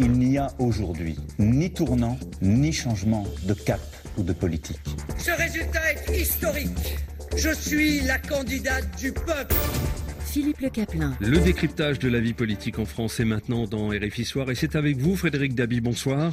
Il n'y a aujourd'hui ni tournant, ni changement de cap ou de politique. Ce résultat est historique. Je suis la candidate du peuple. Philippe Le Caplin. Le décryptage de la vie politique en France est maintenant dans RFI Soir et c'est avec vous Frédéric Dabi. Bonsoir.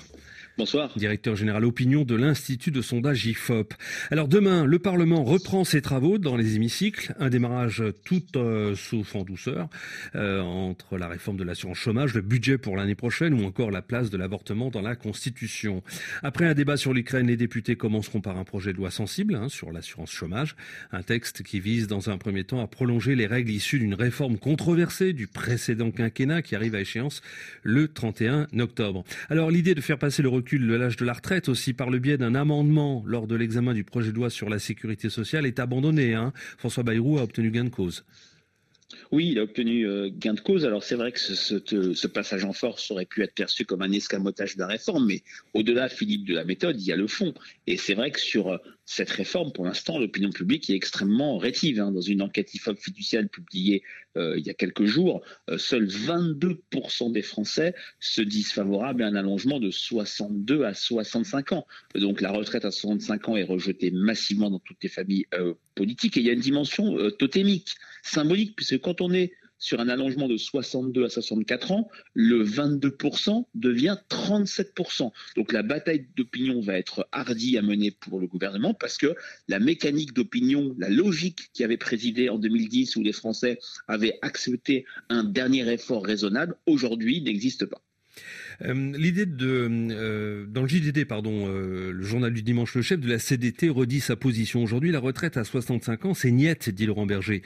Bonsoir. Directeur général opinion de l'Institut de sondage IFOP. Alors demain, le Parlement reprend ses travaux dans les hémicycles. Un démarrage tout euh, sauf en douceur euh, entre la réforme de l'assurance chômage, le budget pour l'année prochaine ou encore la place de l'avortement dans la Constitution. Après un débat sur l'Ukraine, les députés commenceront par un projet de loi sensible hein, sur l'assurance chômage. Un texte qui vise dans un premier temps à prolonger les règles issues d'une réforme controversée du précédent quinquennat qui arrive à échéance le 31 octobre. Alors l'idée de faire passer le recul de l'âge de la retraite aussi par le biais d'un amendement lors de l'examen du projet de loi sur la sécurité sociale est abandonné. Hein. François Bayrou a obtenu gain de cause. Oui, il a obtenu euh, gain de cause. Alors c'est vrai que ce, passage en force aurait pu être perçu comme un escamotage de la réforme, mais au-delà, Philippe, de la méthode, il y a le fond. Et c'est vrai que sur euh, cette réforme, pour l'instant, l'opinion publique est extrêmement rétive. Hein. Dans une enquête IFOP fiduciale publiée euh, il y a quelques jours, seuls 22% des Français se disent favorables à un allongement de 62 à 65 ans. Donc la retraite à 65 ans est rejetée massivement dans toutes les familles politiques. Et il y a une dimension totémique, symbolique, puisque quand on est sur un allongement de 62 à 64 ans, le 22% devient 37%. Donc la bataille d'opinion va être hardie à mener pour le gouvernement parce que la mécanique d'opinion, la logique qui avait présidé en 2010 où les Français avaient accepté un dernier effort raisonnable, aujourd'hui n'existe pas. Euh, l'idée de, euh, dans le JDD, pardon, euh, le journal du dimanche, le chef de la CDT redit sa position aujourd'hui. La retraite à 65 ans, c'est niette, dit Laurent Berger.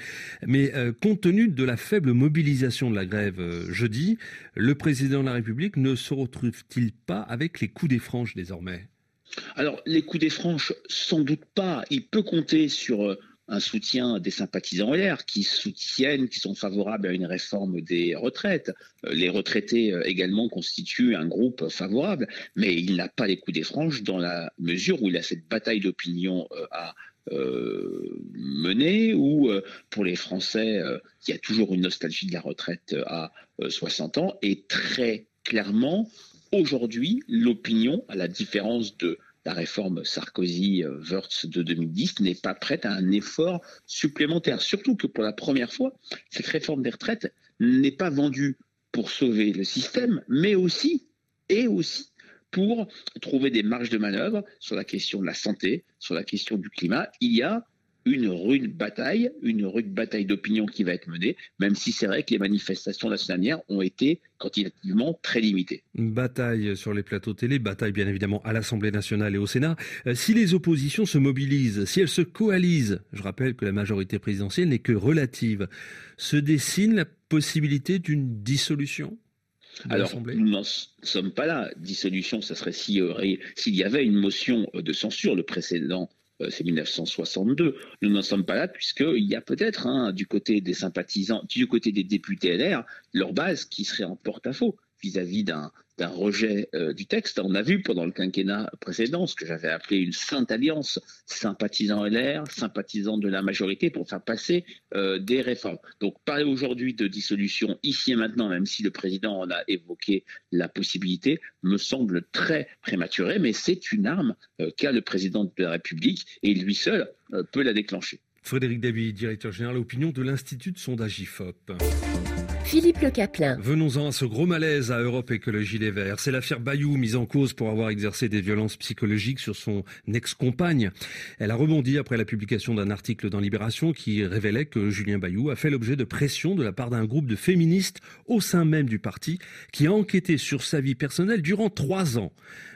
Mais compte tenu de la faible mobilisation de la grève jeudi, le président de la République ne se retrouve-t-il pas avec les coups des franches désormais? Alors, les coups des franches, sans doute pas. Il peut compter sur un soutien des sympathisants LR qui soutiennent, qui sont favorables à une réforme des retraites. Euh, les retraités euh, également constituent un groupe favorable, mais il n'a pas les coups des franges dans la mesure où il a cette bataille d'opinion euh, à mener, où pour les Français, il y a toujours une nostalgie de la retraite à 60 ans, et très clairement, aujourd'hui, l'opinion, à la différence de la réforme Sarkozy-Wurtz de 2010 n'est pas prête à un effort supplémentaire. Surtout que pour la première fois, cette réforme des retraites n'est pas vendue pour sauver le système, mais aussi, et aussi, pour trouver des marges de manœuvre sur la question de la santé, sur la question du climat. Il y a une rude bataille, une rude bataille d'opinion qui va être menée, même si c'est vrai que les manifestations la semaine dernière ont été quantitativement très limitées. Bataille sur les plateaux télé, bataille bien évidemment à l'Assemblée nationale et au Sénat. Euh, si les oppositions se mobilisent, si elles se coalisent, je rappelle que la majorité présidentielle n'est que relative, se dessine la possibilité d'une dissolution alors, nous n'en sommes pas là. Dissolution, ça serait s'il y avait une motion de censure. Le précédent euh, c'est 1962. Nous n'en sommes pas là puisqu'il y a peut-être hein, du côté des sympathisants, du côté des députés LR, leur base qui serait en porte-à-faux vis-à-vis d'un rejet euh, du texte. On a vu pendant le quinquennat précédent ce que j'avais appelé une sainte alliance, sympathisant LR, sympathisant de la majorité pour faire passer euh, des réformes. Donc parler aujourd'hui de dissolution ici et maintenant, même si le président en a évoqué la possibilité, me semble très prématuré, mais c'est une arme euh, qu'a le président de la République et lui seul peut la déclencher. Frédéric David, directeur général opinion de l'Institut de sondage IFOP. Philippe Le Caplin. Venons-en à ce gros malaise à Europe Écologie Les Verts. C'est l'affaire Bayou mise en cause pour avoir exercé des violences psychologiques sur son ex-compagne. Elle a rebondi après la publication d'un article dans Libération qui révélait que Julien Bayou a fait l'objet de pression de la part d'un groupe de féministes au sein même du parti qui a enquêté sur sa vie personnelle durant trois ans.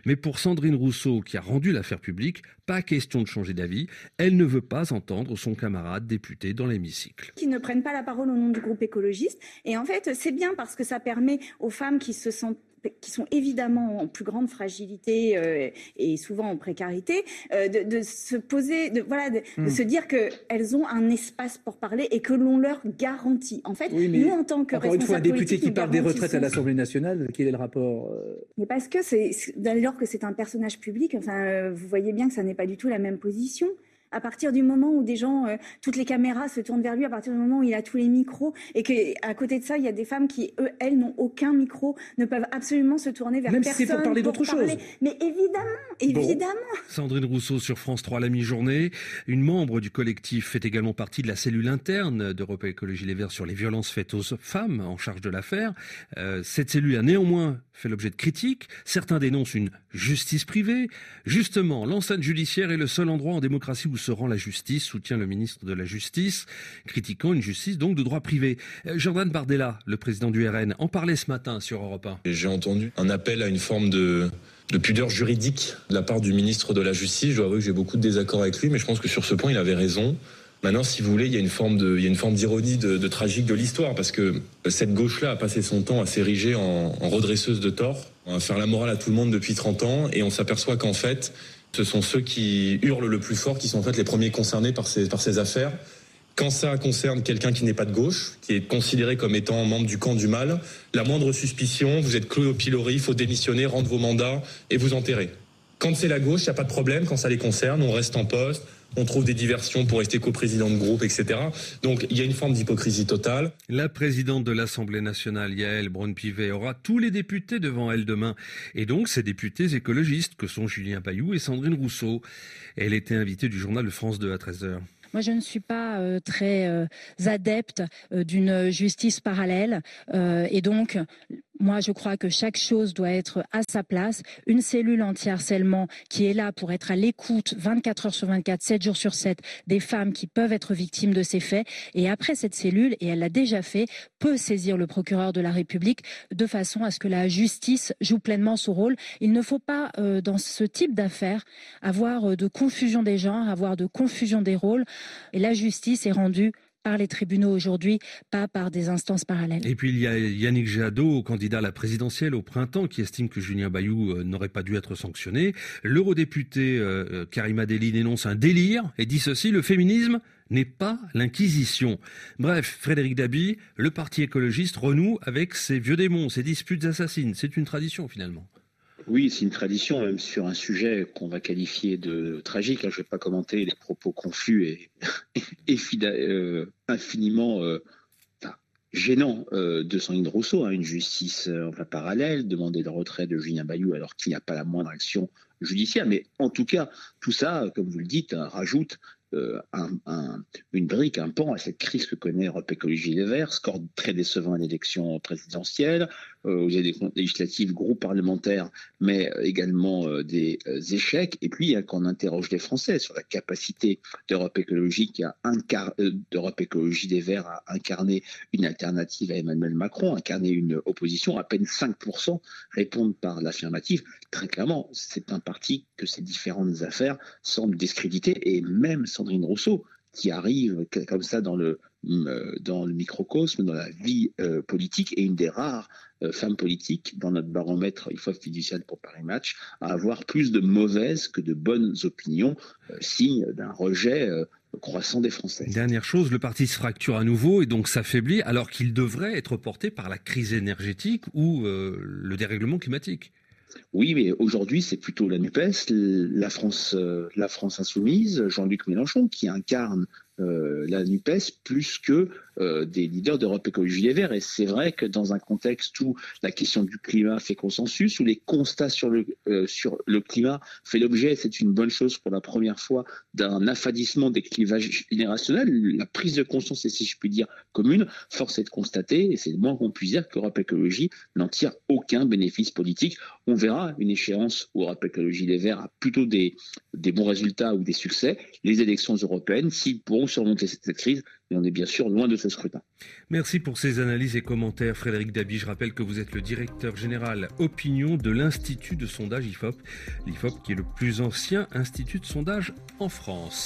Mais pour Sandrine Rousseau, qui a rendu l'affaire publique, pas question de changer d'avis. Elle ne veut pas entendre son camarade député dans l'hémicycle. Qui ne prennent pas la parole au nom du groupe écologiste. Et en fait, c'est bien parce que ça permet aux femmes qui se sentent qui sont évidemment en plus grande fragilité euh, et souvent en précarité, euh, de, se poser, de, voilà, de, hmm. se dire qu'elles ont un espace pour parler et que l'on leur garantit. En fait, nous, en tant que encore une fois, un député qui parle des retraites à l'Assemblée nationale, quel est le rapport euh? Mais parce que c'est, d'ailleurs que c'est un personnage public, enfin, vous voyez bien que ça n'est pas du tout la même position. À partir du moment où des gens, euh, toutes les caméras se tournent vers lui, à partir du moment où il a tous les micros, et qu'à côté de ça, il y a des femmes qui, eux, elles, n'ont aucun micro, ne peuvent absolument se tourner vers Même personne. si c'est pour parler d'autre chose. Mais évidemment, évidemment. Sandrine Rousseau sur France 3 la mi-journée. Une membre du collectif fait également partie de la cellule interne d'Europe Écologie Les Verts sur les violences faites aux femmes en charge de l'affaire. Euh, cette cellule a néanmoins fait l'objet de critiques. Certains dénoncent une justice privée. Justement, l'enceinte judiciaire est le seul endroit en démocratie où se rend la justice, soutient le ministre de la Justice, critiquant une justice donc de droit privé. Euh, Jordan Bardella, le président du RN, en parlait ce matin sur Europe 1. J'ai entendu un appel à une forme de, de pudeur juridique de la part du ministre de la Justice. Je dois avouer que j'ai beaucoup de désaccords avec lui, mais je pense que sur ce point, il avait raison. Maintenant, si vous voulez, il y a une forme il y a une forme d'ironie, de, tragique de l'histoire, parce que cette gauche-là a passé son temps à s'ériger en, en redresseuse de tort, à faire la morale à tout le monde depuis 30 ans, et on s'aperçoit qu'en fait, ce sont ceux qui hurlent le plus fort qui sont en fait les premiers concernés par ces, par ces affaires. Quand ça concerne quelqu'un qui n'est pas de gauche, qui est considéré comme étant membre du camp du mal, la moindre suspicion, vous êtes cloué au pilori, il faut démissionner, rendre vos mandats et vous enterrer. Quand c'est la gauche, il n'y a pas de problème. Quand ça les concerne, on reste en poste, on trouve des diversions pour rester co-président de groupe, etc. Donc il y a une forme d'hypocrisie totale. La présidente de l'Assemblée nationale, Yael Braun-Pivet, aura tous les députés devant elle demain. Et donc ces députés écologistes que sont Julien Payou et Sandrine Rousseau. Elle était invitée du journal de France 2 à 13h. Moi, je ne suis pas euh, très euh, adepte euh, d'une justice parallèle. et donc, moi, je crois que chaque chose doit être à sa place. Une cellule anti-harcèlement qui est là pour être à l'écoute 24 heures sur 24, 7 jours sur 7 des femmes qui peuvent être victimes de ces faits. Et après cette cellule, et elle l'a déjà fait, peut saisir le procureur de la République de façon à ce que la justice joue pleinement son rôle. Il ne faut pas, euh, dans ce type d'affaires, avoir de confusion des genres, avoir de confusion des rôles. Et la justice est rendue par les tribunaux aujourd'hui, pas par des instances parallèles. Et puis il y a Yannick Jadot, candidat à la présidentielle au printemps, qui estime que Julien Bayou euh, n'aurait pas dû être sanctionné. L'eurodéputé euh, Karima Deli dénonce un délire et dit ceci, le féminisme n'est pas l'inquisition. Bref, Frédéric Dabi, le parti écologiste renoue avec ses vieux démons, ses disputes assassines. C'est une tradition finalement. Oui, c'est une tradition, même sur un sujet qu'on va qualifier de tragique. Je ne vais pas commenter les propos confus et, euh, infiniment euh, enfin, gênants euh, de Sandrine Rousseau, hein, une justice enfin, parallèle, demander le retrait de Julien Bayou alors qu'il n'y a pas la moindre action judiciaire. Mais en tout cas, tout ça, comme vous le dites, hein, rajoute euh, un, un, une brique, un pan à cette crise que connaît Europe Écologie Les Verts, score très décevant à l'élection présidentielle, euh, aux élections législatives, groupe parlementaire, mais également euh, des euh, échecs. Et puis, qu'on interroge les Français sur la capacité d'Europe Écologie, Écologie des Verts à incarner une alternative à Emmanuel Macron, incarner une opposition. À peine 5% répondent par l'affirmative. Très clairement, c'est un parti que ces différentes affaires semblent discréditer et même Sandrine Rousseau, qui arrive comme ça dans le, euh, dans le microcosme, dans la vie euh, politique, et une des rares euh, femmes politiques dans notre baromètre, il faut fiducial pour Paris Match, à avoir plus de mauvaises que de bonnes opinions, signe d'un rejet croissant des Français. Dernière chose, le parti se fracture à nouveau et donc s'affaiblit alors qu'il devrait être porté par la crise énergétique ou le dérèglement climatique. Oui, mais aujourd'hui, c'est plutôt la NUPES, la France, euh, la France insoumise, Jean-Luc Mélenchon, qui incarne euh, la NUPES plus que euh, des leaders d'Europe Écologie Les Verts. Et c'est vrai que dans un contexte où la question du climat fait consensus, où les constats sur le, euh, sur le climat fait l'objet, c'est une bonne chose pour la première fois, d'un affadissement des clivages générationnels, la prise de conscience est, si je puis dire, commune, force est de constater, et c'est le moins qu'on puisse dire qu'Europe Écologie n'en tire aucun bénéfice politique. On verra une échéance où Europe Écologie Les Verts a plutôt des, des bons résultats ou des succès, les élections européennes, s'ils pourront surmonter cette crise, mais on est bien sûr loin de ce scrutin. Merci pour ces analyses et commentaires, Frédéric Dabi. Je rappelle que vous êtes le directeur général opinion de l'Institut de sondage IFOP, l'IFOP qui est le plus ancien institut de sondage en France.